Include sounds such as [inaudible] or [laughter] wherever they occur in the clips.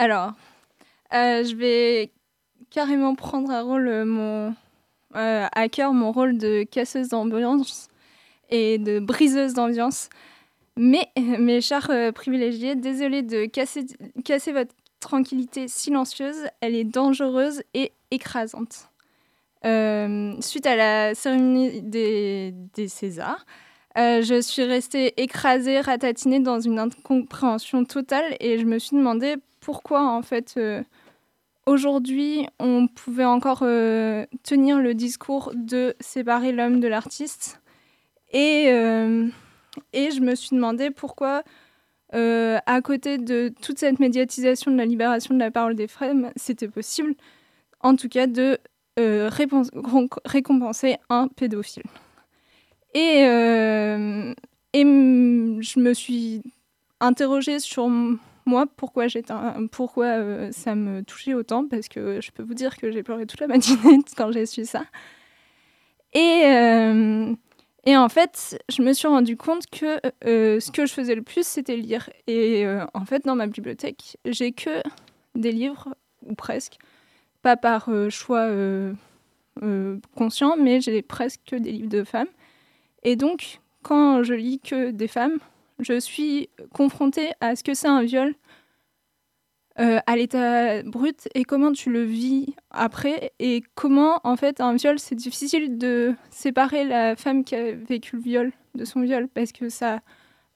Alors, euh, je vais carrément prendre mon, à cœur mon rôle de casseuse d'ambiance et de briseuse d'ambiance. Mais, [laughs] mes chers privilégiés, désolé de casser, votre tranquillité silencieuse, elle est dangereuse et écrasante. Euh, suite à la cérémonie des, Césars, euh, je suis restée écrasée, ratatinée dans une incompréhension totale et je me suis demandé pourquoi en fait euh, aujourd'hui on pouvait encore tenir le discours de séparer l'homme de l'artiste et, et je me suis demandé pourquoi à côté de toute cette médiatisation de la libération de la parole des femmes, c'était possible en tout cas de euh, récompenser un pédophile. Et, euh, et je me suis interrogée sur moi pourquoi, pourquoi euh, ça me touchait autant, parce que je peux vous dire que j'ai pleuré toute la matinée [laughs] quand j'ai su ça. Et, et en fait, je me suis rendu compte que ce que je faisais le plus, c'était lire. Et en fait, dans ma bibliothèque, j'ai que des livres, ou presque, pas par euh, choix euh, euh, conscient, mais j'ai presque que des livres de femmes. Et donc, quand je lis que des femmes, je suis confrontée à ce que c'est un viol à l'état brut et comment tu le vis après et comment en fait un viol c'est difficile de séparer la femme qui a vécu le viol de son viol parce que ça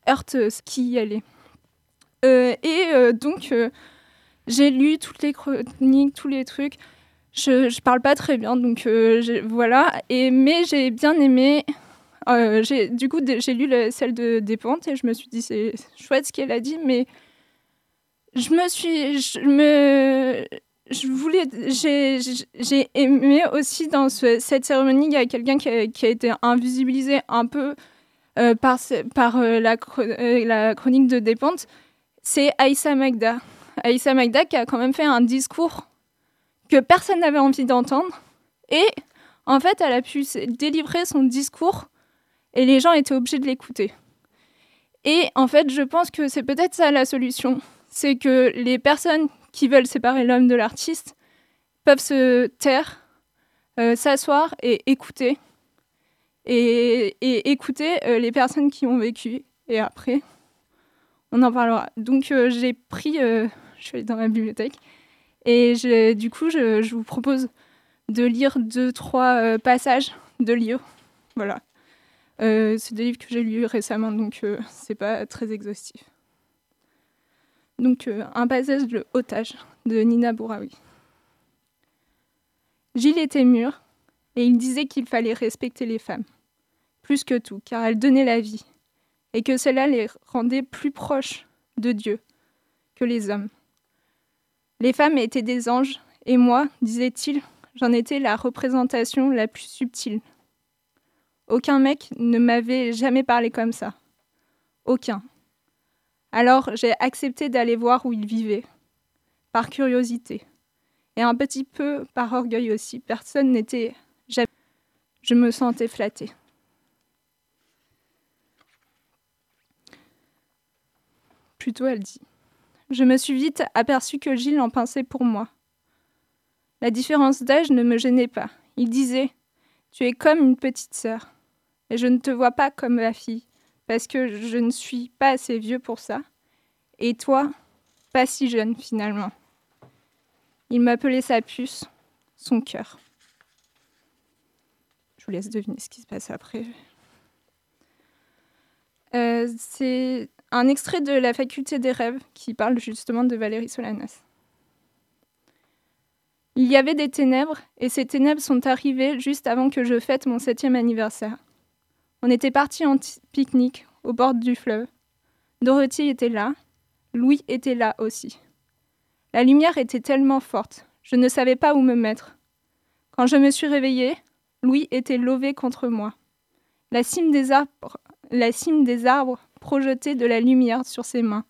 heurte ce qui elle est. et donc j'ai lu toutes les chroniques, tous les trucs. Je, je parle pas très bien, donc euh, voilà. Et, mais j'ai bien aimé. Euh, du coup, j'ai lu celle de Despentes et je me suis dit, c'est chouette ce qu'elle a dit, mais je me suis. Je me. Je voulais. J'ai aimé aussi dans cette cérémonie, il y a quelqu'un qui, a été invisibilisé un peu euh, par, par la, la chronique de Despentes. C'est Aïssa Magda. Aïssa Magda qui a quand même fait un discours que personne n'avait envie d'entendre. Et en fait, elle a pu délivrer son discours et les gens étaient obligés de l'écouter. Et en fait, je pense que c'est peut-être ça la solution. C'est que les personnes qui veulent séparer l'homme de l'artiste peuvent se taire, euh, s'asseoir et écouter. Et, écouter euh, les personnes qui ont vécu. Et après, on en parlera. Donc euh, j'ai pris je suis dans ma bibliothèque. Et du coup, je, vous propose de lire deux, trois passages de livres. Voilà. Euh, c'est des livres que j'ai lus récemment, donc euh, c'est pas très exhaustif. Donc, un passage de Otage de Nina Bouraoui. Gilles était mûr et il disait qu'il fallait respecter les femmes, plus que tout, car elles donnaient la vie, et que cela les rendait plus proches de Dieu que les hommes. Les femmes étaient des anges, et moi, disait-il, j'en étais la représentation la plus subtile. Aucun mec ne m'avait jamais parlé comme ça. Aucun. Alors j'ai accepté d'aller voir où il vivait, par curiosité, et un petit peu par orgueil aussi. Personne n'était jamais. Je me sentais flattée. Plutôt, elle dit je me suis vite aperçu que Gilles en pensait pour moi. La différence d'âge ne me gênait pas. Il disait Tu es comme une petite sœur, et je ne te vois pas comme ma fille, parce que je ne suis pas assez vieux pour ça, et toi, pas si jeune finalement. Il m'appelait sa puce, son cœur. Je vous laisse deviner ce qui se passe après. Euh, c'est un extrait de La faculté des rêves qui parle justement de Valérie Solanas. Il y avait des ténèbres, et ces ténèbres sont arrivées juste avant que je fête mon septième anniversaire. On était partis en pique-nique au bord du fleuve. Dorothy était là, Louis était là aussi. La lumière était tellement forte, je ne savais pas où me mettre. Quand je me suis réveillée, Louis était lové contre moi. La cime des arbres, la cime des arbres projeter de la lumière sur ses mains.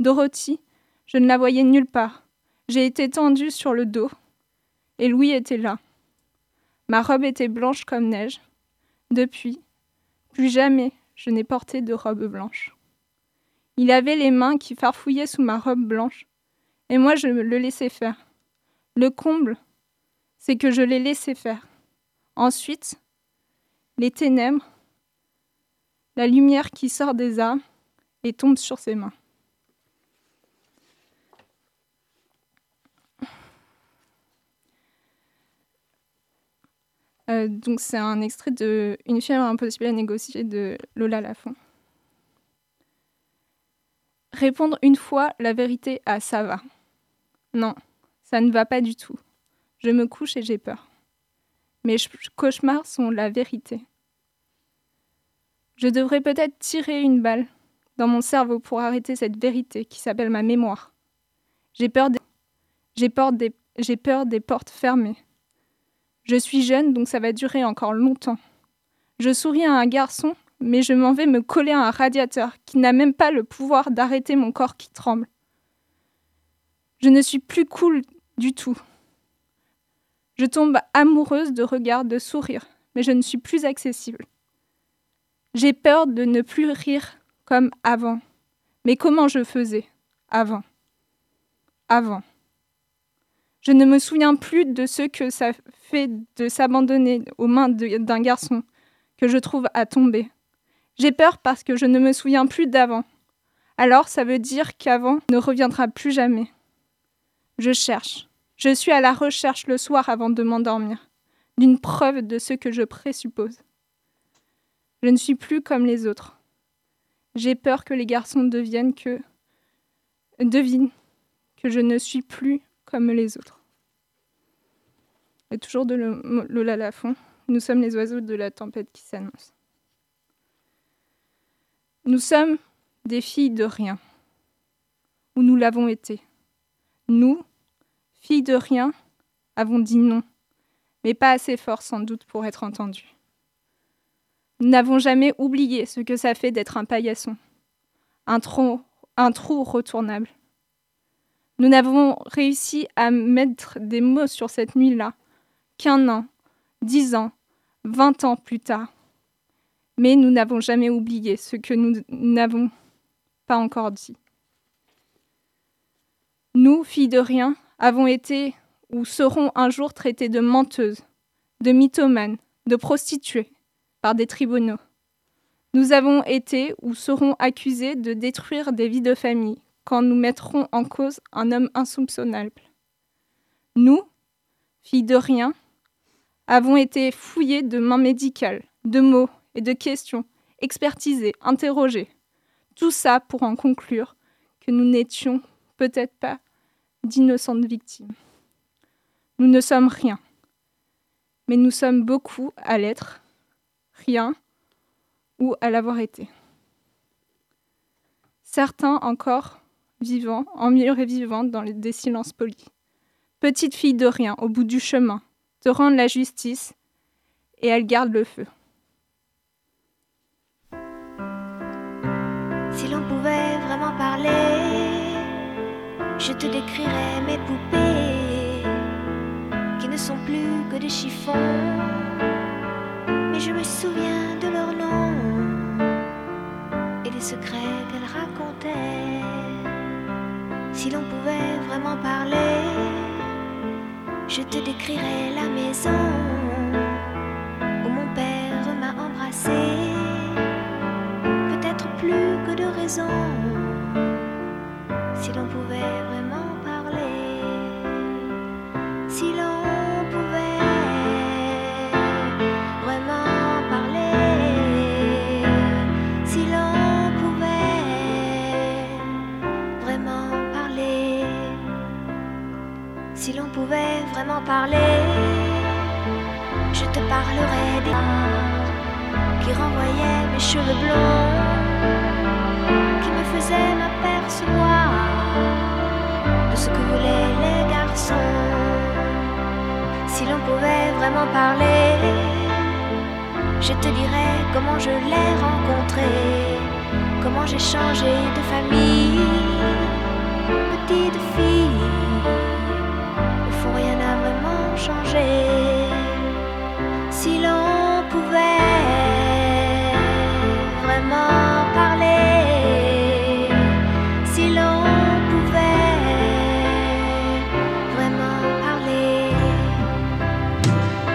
Dorothy, je ne la voyais nulle part. J'ai été tendue sur le dos. Et Louis était là. Ma robe était blanche comme neige. Depuis, plus jamais je n'ai porté de robe blanche. Il avait les mains qui farfouillaient sous ma robe blanche, Et moi, je le laissais faire. Le comble, c'est que je l'ai laissé faire. Ensuite, les ténèbres, la lumière qui sort des arbres et tombe sur ses mains. Euh, donc c'est un extrait de Une fièvre impossible à négocier de Lola Lafont. Répondre une fois la vérité à ça va. Non, ça ne va pas du tout. Je me couche et j'ai peur. Mes cauchemars sont la vérité. Je devrais peut-être tirer une balle dans mon cerveau pour arrêter cette vérité qui s'appelle ma mémoire. J'ai peur des... Portes fermées. Je suis jeune, donc ça va durer encore longtemps. Je souris à un garçon, mais je m'en vais me coller à un radiateur qui n'a même pas le pouvoir d'arrêter mon corps qui tremble. Je ne suis plus cool du tout. Je tombe amoureuse de regards, de sourires, mais je ne suis plus accessible. J'ai peur de ne plus rire comme avant. Mais comment je faisais avant? Avant. Je ne me souviens plus de ce que ça fait de s'abandonner aux mains d'un garçon que je trouve à tomber. J'ai peur parce que je ne me souviens plus d'avant. Alors ça veut dire qu'avant ne reviendra plus jamais. Je cherche. Je suis à la recherche le soir avant de m'endormir, d'une preuve de ce que je présuppose. Je ne suis plus comme les autres. J'ai peur que les garçons deviennent que devinent que je ne suis plus comme les autres. Et toujours de Lola Lafont, nous sommes les oiseaux de la tempête qui s'annonce. Nous sommes des filles de rien, ou nous l'avons été. Nous, filles de rien, avons dit non, mais pas assez fort sans doute pour être entendues. Nous n'avons jamais oublié ce que ça fait d'être un paillasson, un un trou retournable. Nous n'avons réussi à mettre des mots sur cette nuit-là qu'un an, dix ans, vingt ans plus tard. Mais nous n'avons jamais oublié ce que nous n'avons pas encore dit. Nous, filles de rien, avons été ou serons un jour traitées de menteuses, de mythomanes, de prostituées par des tribunaux. Nous avons été ou serons accusés de détruire des vies de famille quand nous mettrons en cause un homme insoupçonnable. Nous, filles de rien, avons été fouillés de mains médicales, de mots et de questions, expertisés, interrogés. Tout ça pour en conclure que nous n'étions peut-être pas d'innocentes victimes. Nous ne sommes rien, mais nous sommes beaucoup à l'être, rien ou à l'avoir été. Certains encore mieux et vivants dans des silences polis. Petite fille de rien au bout du chemin, te rendre la justice, et elle garde le feu. Si l'on pouvait vraiment parler, je te décrirais mes poupées, qui ne sont plus que des chiffons, mais je me souviens de leurs noms et des secrets qu'elles racontaient. Si l'on pouvait vraiment parler, je te décrirai la maison où mon père m'a embrassé. Peut-être plus que de raison, si l'on pouvait vraiment je te parlerai des qui renvoyaient mes cheveux blonds, qui me faisaient m'apercevoir de ce que voulaient les garçons. Si l'on pouvait vraiment parler, je te dirais comment je l'ai rencontré, comment j'ai changé de famille, petite fille si l'on pouvait vraiment parler, si l'on pouvait vraiment parler,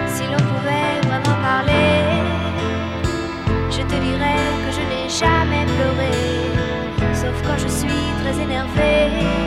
si l'on pouvait vraiment parler, je te dirais que je n'ai jamais pleuré, sauf quand je suis très énervée.